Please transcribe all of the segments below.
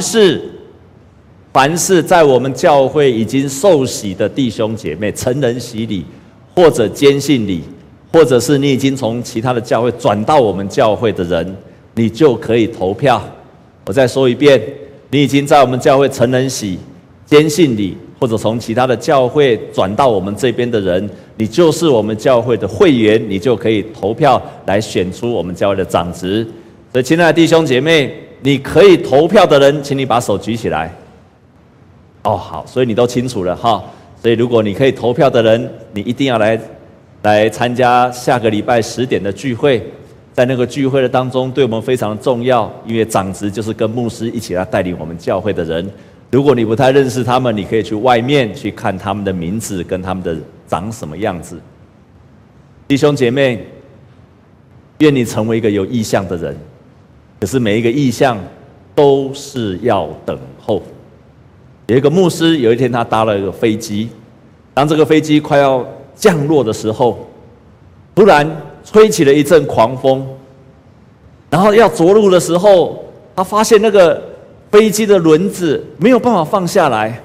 是凡是在我们教会已经受洗的弟兄姐妹，成人洗礼或者坚信礼，或者是你已经从其他的教会转到我们教会的人，你就可以投票。我再说一遍，你已经在我们教会成人洗、坚信礼，或者从其他的教会转到我们这边的人，你就是我们教会的会员，你就可以投票来选出我们教会的长职。所以，亲爱的弟兄姐妹，你可以投票的人，请你把手举起来。哦，好，所以你都清楚了哈。所以，如果你可以投票的人，你一定要来来参加下个礼拜十点的聚会。在那个聚会的当中，对我们非常重要，因为长执就是跟牧师一起来带领我们教会的人。如果你不太认识他们，你可以去外面去看他们的名字跟他们的长什么样子。弟兄姐妹，愿你成为一个有意向的人。可是每一个意象都是要等候。有一个牧师，有一天他搭了一个飞机，当这个飞机快要降落的时候，突然吹起了一阵狂风，然后要着陆的时候，他发现那个。飞机的轮子没有办法放下来，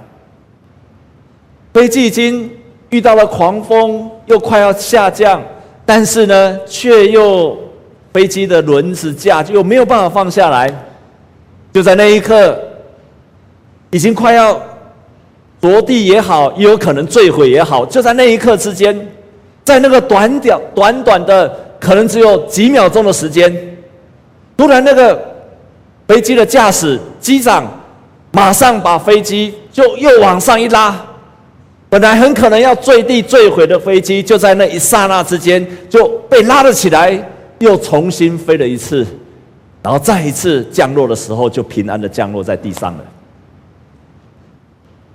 飞机已经遇到了狂风，又快要下降，但是呢，却又飞机的轮子架就没有办法放下来。就在那一刻，已经快要着地也好，也有可能坠毁也好，就在那一刻之间，在那个短短短短的可能只有几秒钟的时间，突然那个。飞机的驾驶机长马上把飞机就又往上一拉，本来很可能要坠地坠毁的飞机，就在那一刹那之间就被拉了起来，又重新飞了一次，然后再一次降落的时候，就平安的降落在地上了。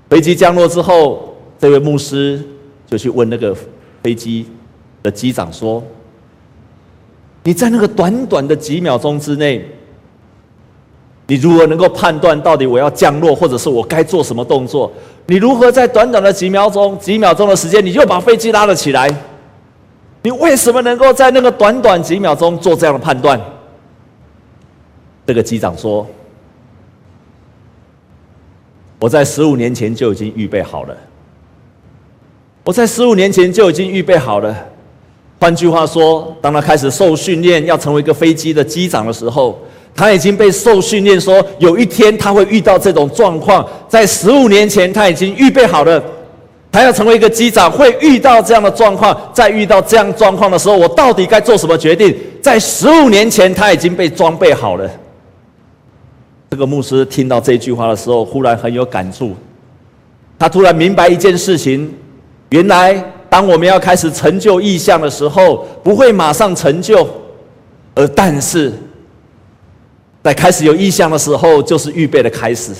飞机降落之后，这位牧师就去问那个飞机的机长说：“你在那个短短的几秒钟之内。”你如何能够判断到底我要降落，或者是我该做什么动作？你如何在短短的几秒钟、几秒钟的时间，你就把飞机拉了起来？你为什么能够在那个短短几秒钟做这样的判断？这个机长说：“我在十五年前就已经预备好了。我在十五年前就已经预备好了。换句话说，当他开始受训练要成为一个飞机的机长的时候。”他已经被受训练，说有一天他会遇到这种状况。在十五年前，他已经预备好了，他要成为一个机长，会遇到这样的状况。在遇到这样状况的时候，我到底该做什么决定？在十五年前，他已经被装备好了。这个牧师听到这句话的时候，忽然很有感触。他突然明白一件事情：原来当我们要开始成就意向的时候，不会马上成就，而但是。在开始有意向的时候，就是预备的开始。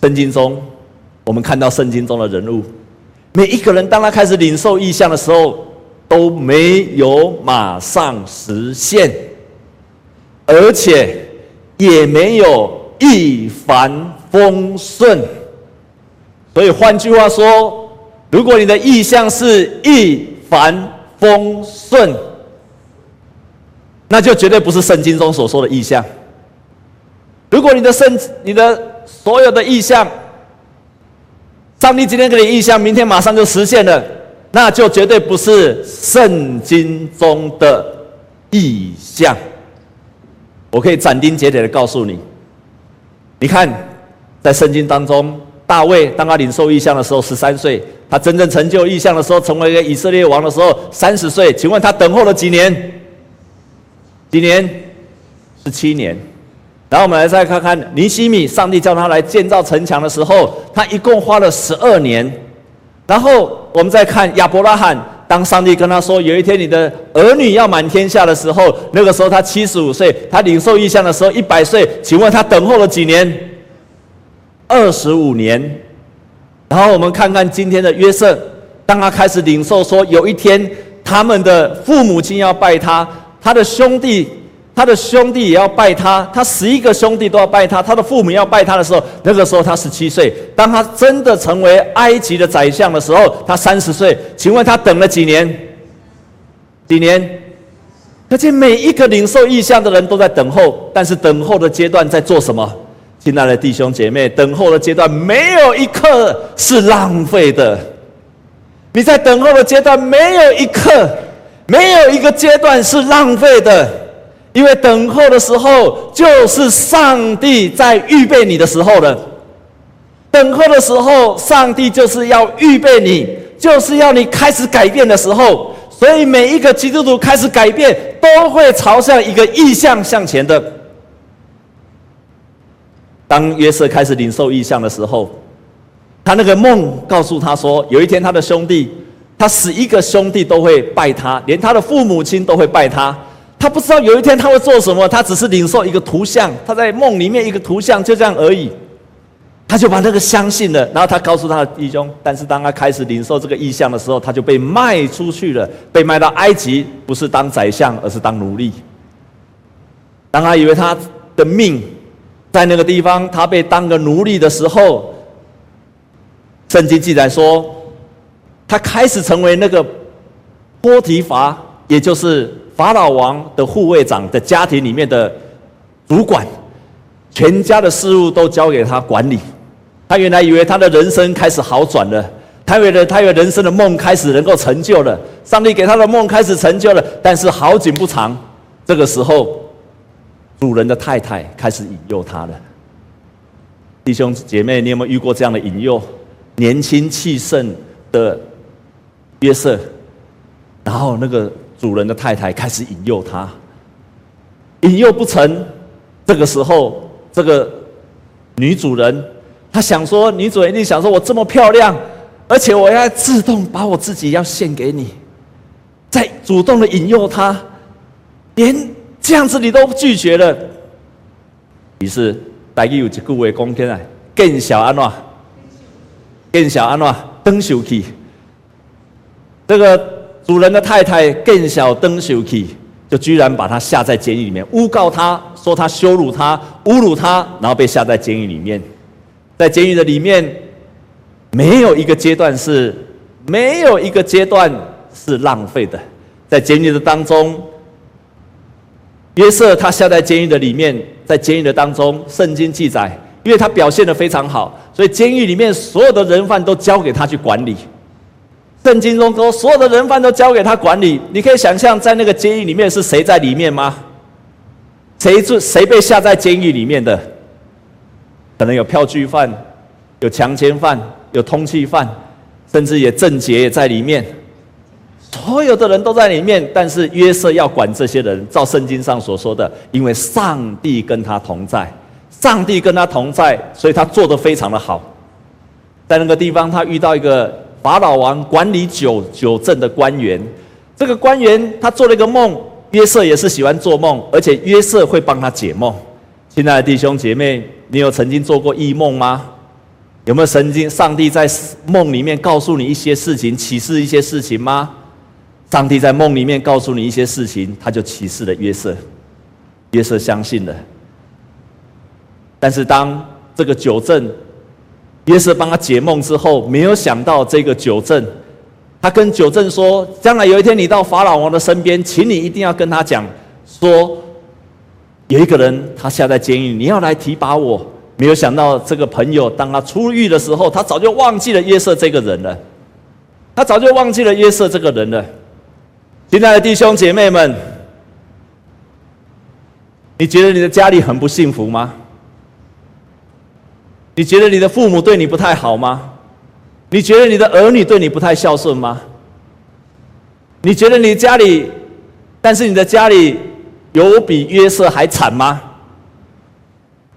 圣经中，我们看到圣经中的人物，每一个人当他开始领受意象的时候，都没有马上实现，而且也没有一帆风顺。所以换句话说，如果你的意象是一帆风顺，那就绝对不是圣经中所说的意象。如果你的圣，你的所有的意象，上帝今天给你意象，明天马上就实现了，那就绝对不是圣经中的意象。我可以斩钉截铁的告诉你，你看，在圣经当中，大卫当他领受意象的时候，十三岁；他真正成就意象的时候，成为一个以色列王的时候，三十岁。请问他等候了几年？几年？十七年。然后我们来再看看尼西米，上帝叫他来建造城墙的时候，他一共花了十二年。然后我们再看亚伯拉罕，当上帝跟他说有一天你的儿女要满天下的时候，那个时候他七十五岁，他领受异象的时候一百岁。请问他等候了几年？二十五年。然后我们看看今天的约瑟，当他开始领受说有一天他们的父母亲要拜他，他的兄弟。他的兄弟也要拜他，他十一个兄弟都要拜他，他的父母要拜他的时候，那个时候他十七岁。当他真的成为埃及的宰相的时候，他三十岁。请问他等了几年？几年？而且每一个领受异象的人都在等候，但是等候的阶段在做什么？亲爱的弟兄姐妹，等候的阶段没有一刻是浪费的。你在等候的阶段，没有一刻，没有一个阶段是浪费的，因为等候的时候就是上帝在预备你的时候了。等候的时候，上帝就是要预备你，就是要你开始改变的时候。所以每一个基督徒开始改变，都会朝向一个意向向前的。当约瑟开始领受意向的时候，他那个梦告诉他说，有一天他的兄弟，他十一个兄弟都会拜他，连他的父母亲都会拜他。他不知道有一天他会做什么，他只是领受一个图像，他在梦里面一个图像，就这样而已。他就把那个相信了，然后他告诉他的弟兄，但是当他开始领受这个意象的时候，他就被卖出去了，被卖到埃及，不是当宰相，而是当奴隶。当他以为他的命，在那个地方，他被当个奴隶的时候，圣经记载说，他开始成为那个波提乏，也就是法老王的护卫长的家庭里面的主管，全家的事务都交给他管理。他原来以为他的人生开始好转了，他以为他以为人生的梦开始能够成就了，上帝给他的梦开始成就了，但是好景不长，这个时候。主人的太太开始引诱他了。弟兄姐妹，你有没有遇过这样的引诱？年轻气盛的约瑟，然后那个主人的太太开始引诱他，引诱不成，这个时候这个女主人，她想说，女主人一定想说，我这么漂亮，而且我要自动把我自己要献给你，再主动的引诱他，连。这样子你都拒绝了，于是大家有一句话讲起来：更小安怎？更小安怎？转受气。这个主人的太太见笑转受气，就居然把他下在监狱里面，诬告他说他羞辱他、侮辱他，然后被下在监狱里面。在监狱的里面，没有一个阶段是，没有一个阶段是浪费的，在监狱的当中。约瑟他下在监狱的里面，在监狱的当中，圣经记载，因为他表现的非常好，所以监狱里面所有的人犯都交给他去管理。圣经中说，所有的人犯都交给他管理。你可以想象，在那个监狱里面是谁在里面吗？谁住谁被下在监狱里面的？可能有票据犯，有强奸犯，有通缉犯，甚至也郑捷也在里面。所有的人都在里面，但是约瑟要管这些人。照圣经上所说的，因为上帝跟他同在，上帝跟他同在，所以他做得非常的好。在那个地方，他遇到一个法老王管理九九镇的官员。这个官员他做了一个梦，约瑟也是喜欢做梦，而且约瑟会帮他解梦。亲爱的弟兄姐妹，你有曾经做过异梦吗？有没有曾经上帝在梦里面告诉你一些事情，启示一些事情吗？上帝在梦里面告诉你一些事情，他就启示了约瑟，约瑟相信了。但是当这个九镇约瑟帮他解梦之后，没有想到这个九正，他跟九正说：“将来有一天你到法老王的身边，请你一定要跟他讲，说有一个人他下在监狱，你要来提拔我。”没有想到这个朋友当他出狱的时候，他早就忘记了约瑟这个人了，他早就忘记了约瑟这个人了。亲爱的弟兄姐妹们，你觉得你的家里很不幸福吗？你觉得你的父母对你不太好吗？你觉得你的儿女对你不太孝顺吗？你觉得你家里，但是你的家里有比约瑟还惨吗？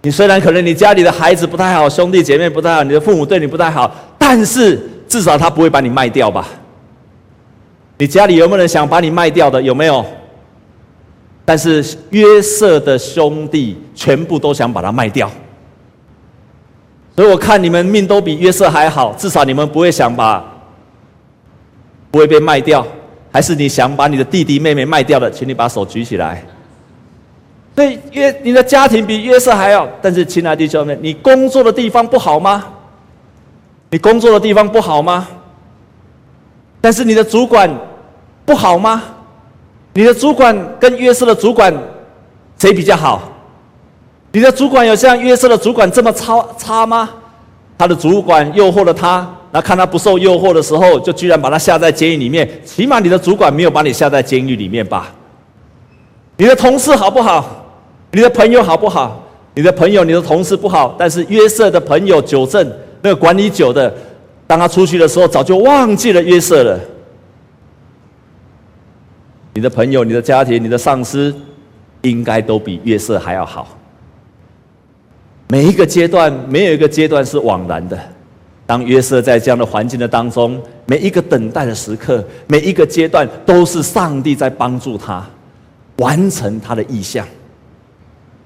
你虽然可能你家里的孩子不太好，兄弟姐妹不太好，你的父母对你不太好，但是至少他不会把你卖掉吧？你家里有没有人想把你卖掉的？有没有？但是约瑟的兄弟全部都想把他卖掉，所以我看你们命都比约瑟还好，至少你们不会想把，不会被卖掉。还是你想把你的弟弟妹妹卖掉的？请你把手举起来。对，约你的家庭比约瑟还好，但是亲爱的弟兄们，你工作的地方不好吗？你工作的地方不好吗？但是你的主管不好吗？你的主管跟约瑟的主管谁比较好？你的主管有像约瑟的主管这么差差吗？他的主管诱惑了他，那看他不受诱惑的时候，就居然把他下在监狱里面。起码你的主管没有把你下在监狱里面吧？你的同事好不好？你的朋友好不好？你的朋友、你的同事不好，但是约瑟的朋友久正那个管理酒的，当他出去的时候，早就忘记了约瑟了。你的朋友、你的家庭、你的上司，应该都比约瑟还要好。每一个阶段，没有一个阶段是枉然的。当约瑟在这样的环境的当中，每一个等待的时刻，每一个阶段，都是上帝在帮助他完成他的意向。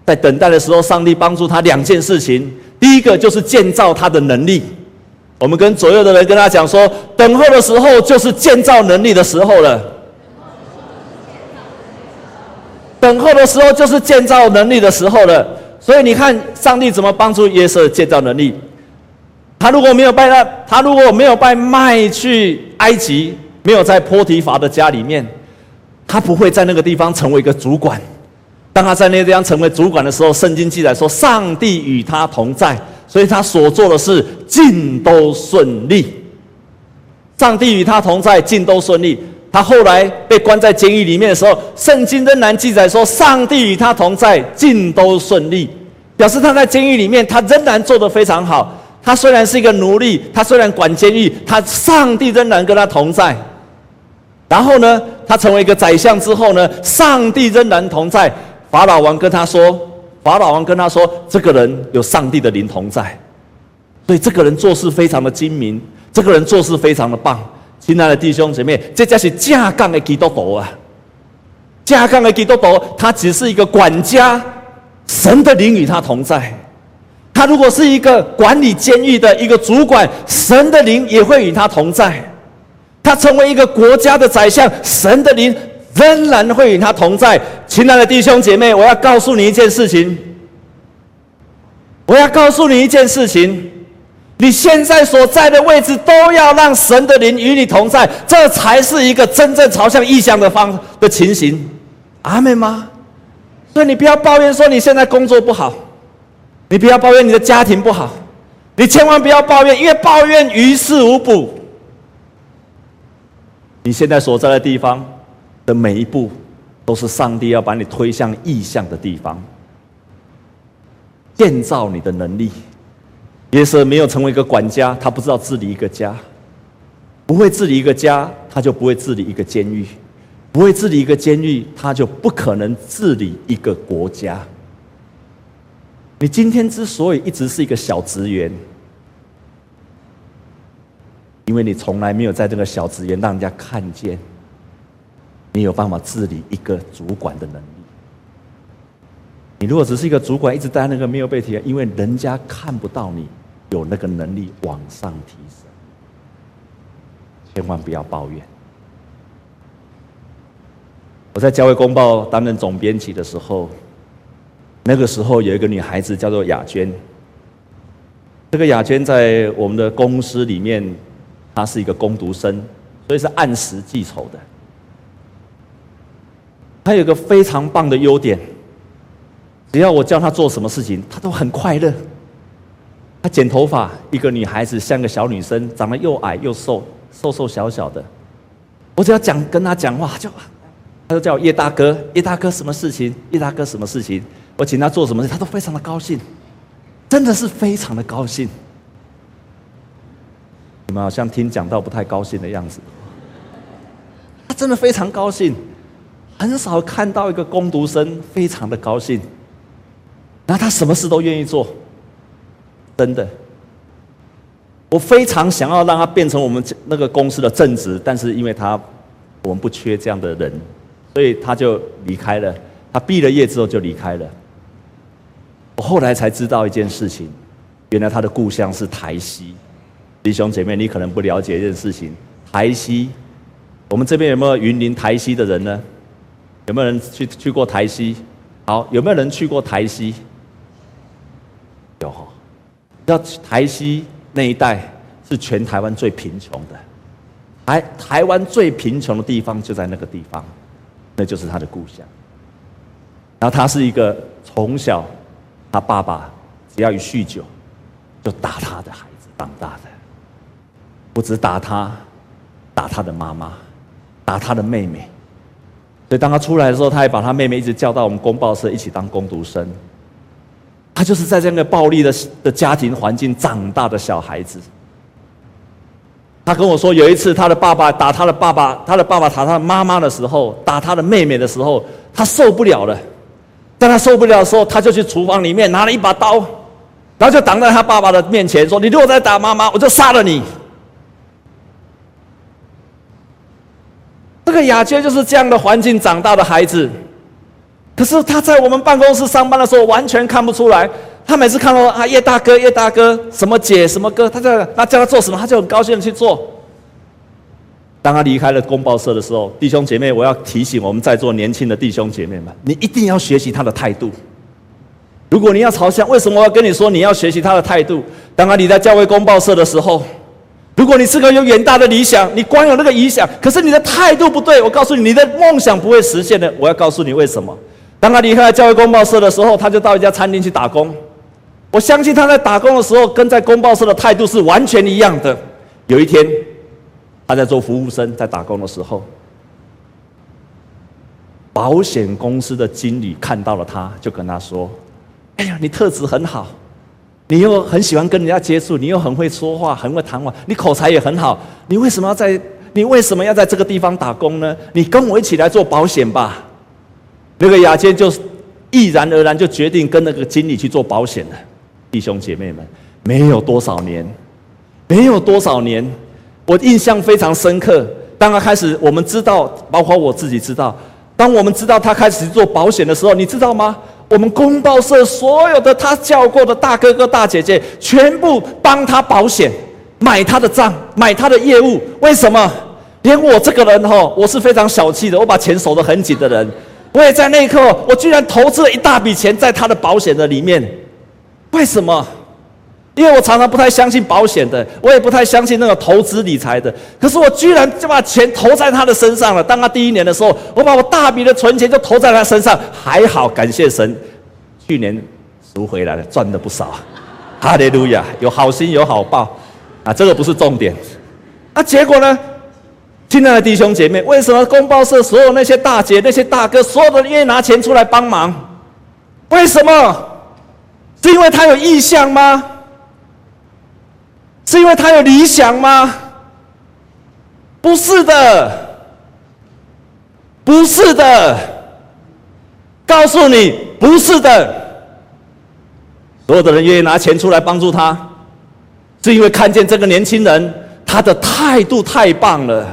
在等待的时候，上帝帮助他两件事情。第一个就是建造他的能力。我们跟左右的人跟他讲说，等候的时候就是建造能力的时候了。等候的时候就是建造能力的时候了。所以你看，上帝怎么帮助约瑟建造能力？他如果没有被他，他如果没有被卖去埃及，没有在波提乏的家里面，他不会在那个地方成为一个主管。当他在那个地方成为主管的时候，圣经记载说，上帝与他同在，所以他所做的事尽都顺利。上帝与他同在，尽都顺利。他后来被关在监狱里面的时候，圣经仍然记载说，上帝与他同在，尽都顺利，表示他在监狱里面，他仍然做得非常好。他虽然是一个奴隶，他虽然管监狱，他上帝仍然跟他同在。然后呢，他成为一个宰相之后呢，上帝仍然同在。法老王跟他说，法老王跟他说，这个人有上帝的灵同在，所以这个人做事非常的精明，这个人做事非常的棒。亲爱的弟兄姐妹，这才是架杠的基督徒啊！架杠的基督徒，他只是一个管家，神的灵与他同在。他如果是一个管理监狱的一个主管，神的灵也会与他同在。他成为一个国家的宰相，神的灵仍然会与他同在。亲爱的弟兄姐妹，我要告诉你一件事情，我要告诉你一件事情。你现在所在的位置，都要让神的灵与你同在，这才是一个真正朝向异象的方的情形。阿门吗？所以你不要抱怨说你现在工作不好，你不要抱怨你的家庭不好，你千万不要抱怨，因为抱怨于事无补。你现在所在的地方的每一步，都是上帝要把你推向异象的地方，建造你的能力。约瑟没有成为一个管家，他不知道治理一个家，不会治理一个家，他就不会治理一个监狱，不会治理一个监狱，他就不可能治理一个国家。你今天之所以一直是一个小职员，因为你从来没有在这个小职员让人家看见，你有办法治理一个主管的能力。你如果只是一个主管，一直待在那个没有被提，因为人家看不到你有那个能力往上提升，千万不要抱怨。我在教会公报担任总编辑的时候，那个时候有一个女孩子叫做雅娟。这个雅娟在我们的公司里面，她是一个工读生，所以是按时记仇的。她有个非常棒的优点。只要我叫她做什么事情，她都很快乐。她剪头发，一个女孩子像个小女生，长得又矮又瘦，瘦瘦小小的。我只要讲跟她讲话，就，她就叫我叶大哥，叶大哥什么事情？叶大哥什么事情？我请她做什么事，她都非常的高兴，真的是非常的高兴。你们好像听讲到不太高兴的样子。她真的非常高兴，很少看到一个工读生非常的高兴。那他什么事都愿意做，真的。我非常想要让他变成我们那个公司的正职，但是因为他我们不缺这样的人，所以他就离开了。他毕了业之后就离开了。我后来才知道一件事情，原来他的故乡是台西。弟兄姐妹，你可能不了解一件事情，台西，我们这边有没有云林台西的人呢？有没有人去去过台西？好，有没有人去过台西？有哈，要台西那一带是全台湾最贫穷的，台台湾最贫穷的地方就在那个地方，那就是他的故乡。然后他是一个从小他爸爸只要一酗酒，就打他的孩子长大的，不止打他，打他的妈妈，打他的妹妹。所以当他出来的时候，他还把他妹妹一直叫到我们公报社一起当工读生。他就是在这样的暴力的的家庭环境长大的小孩子。他跟我说，有一次他的爸爸打他的爸爸，他的爸爸打他的妈妈的时候，打他的妹妹的时候，他受不了了。当他受不了的时候，他就去厨房里面拿了一把刀，然后就挡在他爸爸的面前说：“你如果再打妈妈，我就杀了你。”这个雅娟就是这样的环境长大的孩子，可是他在我们办公室上班的时候完全看不出来。他每次看到啊叶大哥叶大哥什么姐什么哥，他叫他叫他做什么，他就很高兴的去做。当他离开了公报社的时候，弟兄姐妹，我要提醒我们在座年轻的弟兄姐妹们，你一定要学习他的态度。如果你要朝向，为什么我要跟你说你要学习他的态度？当他你在教会公报社的时候，如果你是个有远大的理想，你光有那个理想，可是你的态度不对，我告诉你，你的梦想不会实现的。我要告诉你为什么？当他离开教会公报社的时候，他就到一家餐厅去打工。我相信他在打工的时候，跟在公报社的态度是完全一样的。有一天，他在做服务生，在打工的时候，保险公司的经理看到了他，就跟他说：“哎呀，你特质很好，你又很喜欢跟人家接触，你又很会说话，很会谈话，你口才也很好。你为什么要在？你为什么要在这个地方打工呢？你跟我一起来做保险吧。”那个雅娟就毅然而然就决定跟那个经理去做保险了。弟兄姐妹们，没有多少年，没有多少年，我印象非常深刻。当他开始，我们知道，包括我自己知道，当我们知道他开始做保险的时候，你知道吗？我们公报社所有的他叫过的大哥哥大姐姐，全部帮他保险，买他的账，买他的业务。为什么？连我这个人哈，我是非常小气的，我把钱守得很紧的人，我也在那一刻，我居然投资了一大笔钱在他的保险的里面。为什么？因为我常常不太相信保险的，我也不太相信那个投资理财的。可是我居然就把钱投在他的身上了。当他第一年的时候，我把我大笔的存钱就投在他身上，还好，感谢神，去年赎回来了，赚了不少。哈利路亚，有好心有好报啊，这个不是重点。啊、结果呢？亲爱的弟兄姐妹，为什么公报社所有那些大姐、那些大哥，所有的愿意拿钱出来帮忙？为什么？是因为他有意向吗？是因为他有理想吗？不是的，不是的，告诉你，不是的。所有的人愿意拿钱出来帮助他，是因为看见这个年轻人他的态度太棒了。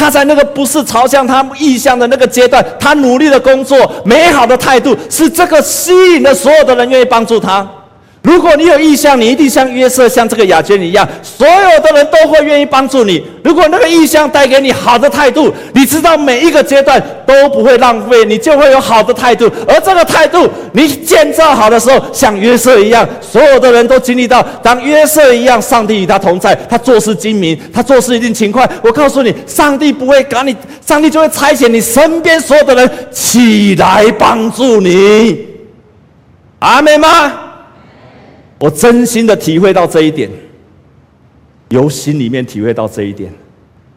他在那个不是朝向他意向的那个阶段，他努力的工作，美好的态度，是这个吸引了所有的人愿意帮助他。如果你有意向，你一定像约瑟，像这个雅娟一样，所有的人都会愿意帮助你。如果那个意向带给你好的态度，你知道每一个阶段都不会浪费，你就会有好的态度。而这个态度，你建造好的时候，像约瑟一样，所有的人都经历到，当约瑟一样，上帝与他同在，他做事精明，他做事一定勤快。我告诉你，上帝不会赶你，上帝就会差遣你身边所有的人起来帮助你。阿们吗？我真心的体会到这一点，由心里面体会到这一点。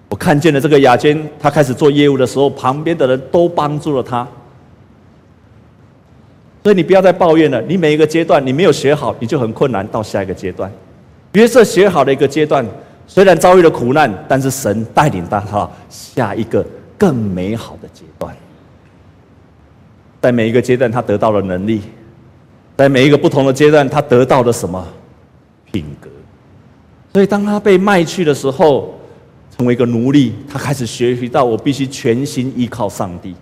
我看见了这个雅娟，她开始做业务的时候，旁边的人都帮助了她。所以你不要再抱怨了，你每一个阶段你没有学好，你就很困难到下一个阶段。约瑟学好的一个阶段，虽然遭遇了苦难，但是神带领他到下一个更美好的阶段。在每一个阶段，他得到了能力。在每一个不同的阶段，他得到了什么品格？所以当他被卖去的时候，成为一个奴隶，他开始学习到我必须全心依靠上帝。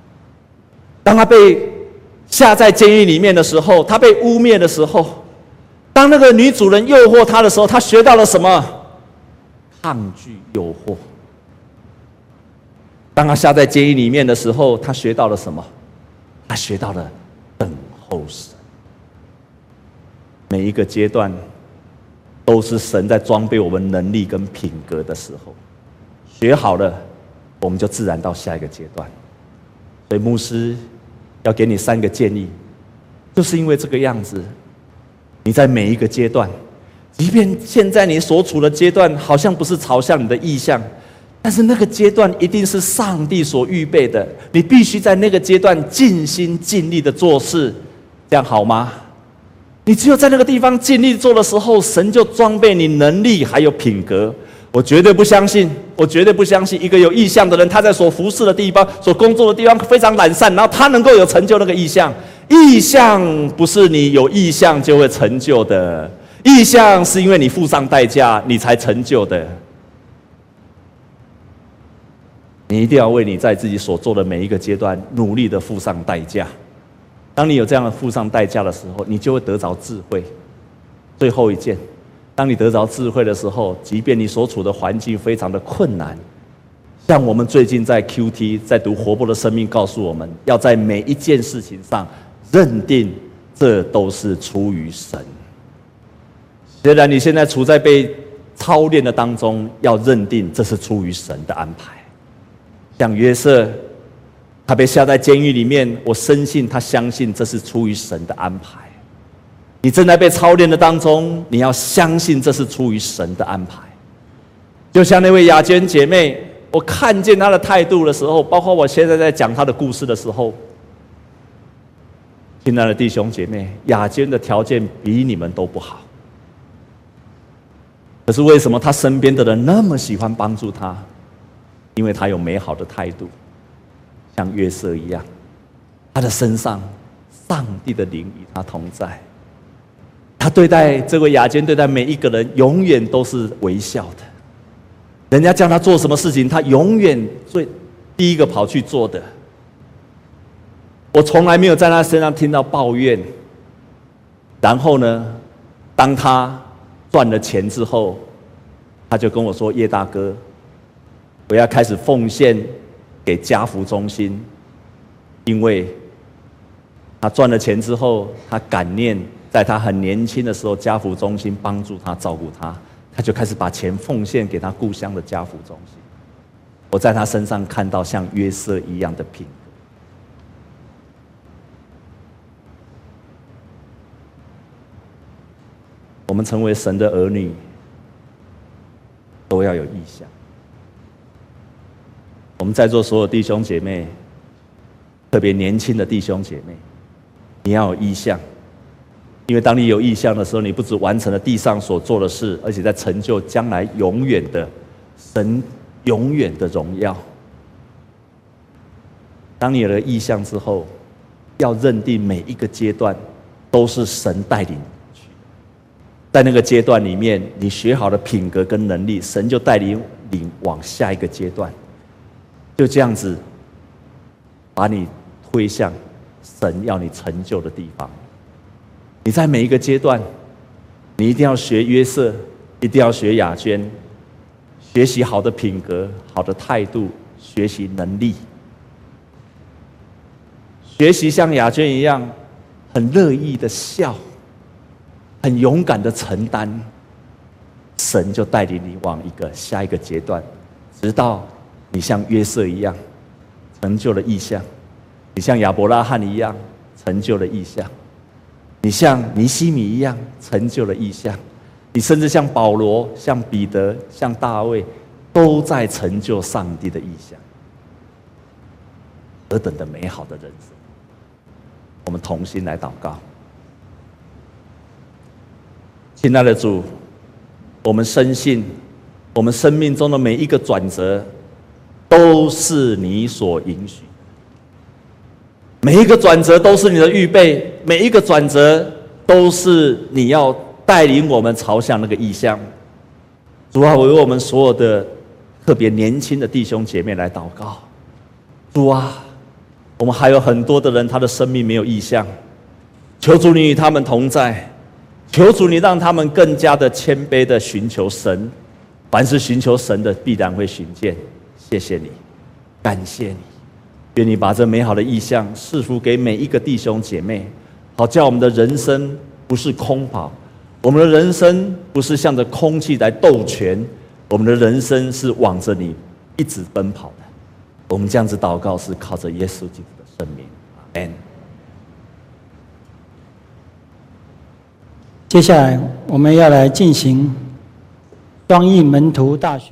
当他被下在监狱里面的时候，他被污蔑的时候，当那个女主人诱惑他的时候，他学到了什么？抗拒诱惑。当他下在监狱里面的时候，他学到了什么？他学到了等候神。每一个阶段，都是神在装备我们能力跟品格的时候。学好了，我们就自然到下一个阶段。所以牧师要给你三个建议：就是因为这个样子，你在每一个阶段，即便现在你所处的阶段好像不是朝向你的意向，但是那个阶段一定是上帝所预备的。你必须在那个阶段尽心尽力的做事，这样好吗？你只有在那个地方尽力做的时候，神就装备你能力还有品格。我绝对不相信，我绝对不相信一个有意向的人，他在所服侍的地方、所工作的地方非常懒散，然后他能够有成就那个意向。意向不是你有意向就会成就的，意向是因为你付上代价，你才成就的。你一定要为你在自己所做的每一个阶段努力的付上代价。当你有这样的付上代价的时候，你就会得着智慧。最后一件。当你得着智慧的时候，即便你所处的环境非常的困难，像我们最近在 QT 在读活泼的生命，告诉我们要在每一件事情上认定这都是出于神。虽然你现在处在被操练的当中，要认定这是出于神的安排。像约瑟，他被下在监狱里面，我深信他相信这是出于神的安排。你正在被操练的当中，你要相信这是出于神的安排。就像那位雅娟姐妹，我看见她的态度的时候，包括我现在在讲她的故事的时候，亲爱的弟兄姐妹，雅娟的条件比你们都不好，可是为什么她身边的人那么喜欢帮助她？因为她有美好的态度，像约瑟一样，他的身上上帝的灵与他同在。他对待这位雅监，对待每一个人，永远都是微笑的。人家叫他做什么事情，他永远最第一个跑去做的。我从来没有在他身上听到抱怨。然后呢，当他赚了钱之后，他就跟我说：“叶大哥，我要开始奉献给家福中心，因为他赚了钱之后，他感念。”在他很年轻的时候，家福中心帮助他、照顾他，他就开始把钱奉献给他故乡的家福中心。我在他身上看到像约瑟一样的品格。我们成为神的儿女，都要有意象。我们在座所有弟兄姐妹，特别年轻的弟兄姐妹，你要有意向。因为当你有意向的时候，你不只完成了地上所做的事，而且在成就将来永远的神永远的荣耀。当你有了意向之后，要认定每一个阶段都是神带领去，在那个阶段里面，你学好的品格跟能力，神就带领你往下一个阶段，就这样子把你推向神要你成就的地方。你在每一个阶段，你一定要学约瑟，一定要学雅娟，学习好的品格、好的态度，学习能力，学习像雅娟一样，很乐意的笑，很勇敢的承担，神就带领你往一个下一个阶段，直到你像约瑟一样，成就了意象；你像亚伯拉罕一样，成就了意象。你像尼西米一样成就了意象，你甚至像保罗、像彼得、像大卫，都在成就上帝的意象。何等的美好的人生！我们同心来祷告，亲爱的主，我们深信，我们生命中的每一个转折，都是你所允许。每一个转折都是你的预备，每一个转折都是你要带领我们朝向那个异象。主啊，我为我们所有的特别年轻的弟兄姐妹来祷告。主啊，我们还有很多的人，他的生命没有意向，求主你与他们同在，求主你让他们更加的谦卑的寻求神。凡是寻求神的，必然会寻见。谢谢你，感谢你。愿你把这美好的意象赐福给每一个弟兄姐妹，好叫我们的人生不是空跑，我们的人生不是向着空气来斗拳，我们的人生是往着你一直奔跑的。我们这样子祷告是靠着耶稣基督的生命，阿门。接下来我们要来进行双翼门徒大学。